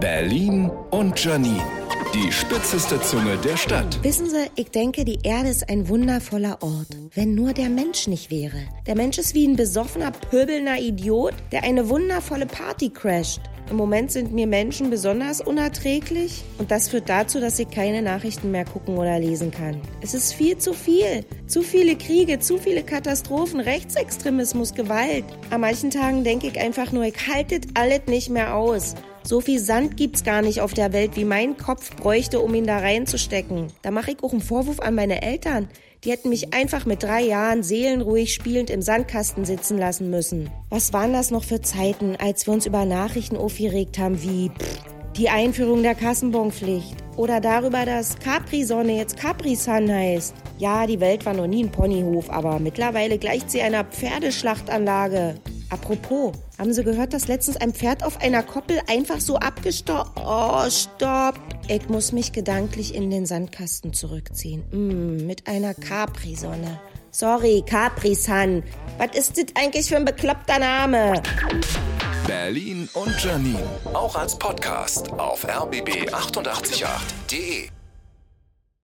Berlin und Janine. Die spitzeste Zunge der Stadt. Wissen Sie, ich denke, die Erde ist ein wundervoller Ort, wenn nur der Mensch nicht wäre. Der Mensch ist wie ein besoffener, pöbelnder Idiot, der eine wundervolle Party crasht. Im Moment sind mir Menschen besonders unerträglich und das führt dazu, dass ich keine Nachrichten mehr gucken oder lesen kann. Es ist viel zu viel. Zu viele Kriege, zu viele Katastrophen, Rechtsextremismus, Gewalt. An manchen Tagen denke ich einfach nur, ich halte das alles nicht mehr aus. So viel Sand gibt's gar nicht auf der Welt, wie mein Kopf bräuchte, um ihn da reinzustecken. Da mache ich auch einen Vorwurf an meine Eltern. Die hätten mich einfach mit drei Jahren seelenruhig spielend im Sandkasten sitzen lassen müssen. Was waren das noch für Zeiten, als wir uns über Nachrichten aufgeregt haben wie die Einführung der Kassenbonpflicht oder darüber, dass Capri-Sonne jetzt Capri-Sun heißt. Ja, die Welt war noch nie ein Ponyhof, aber mittlerweile gleicht sie einer Pferdeschlachtanlage. Apropos, haben Sie gehört, dass letztens ein Pferd auf einer Koppel einfach so abgestorben... Oh, stopp! Ich muss mich gedanklich in den Sandkasten zurückziehen. Mm, mit einer Capri-Sonne. Sorry, Capri-Sun. Was ist das eigentlich für ein bekloppter Name? Berlin und Janine. Auch als Podcast auf rbb888.de.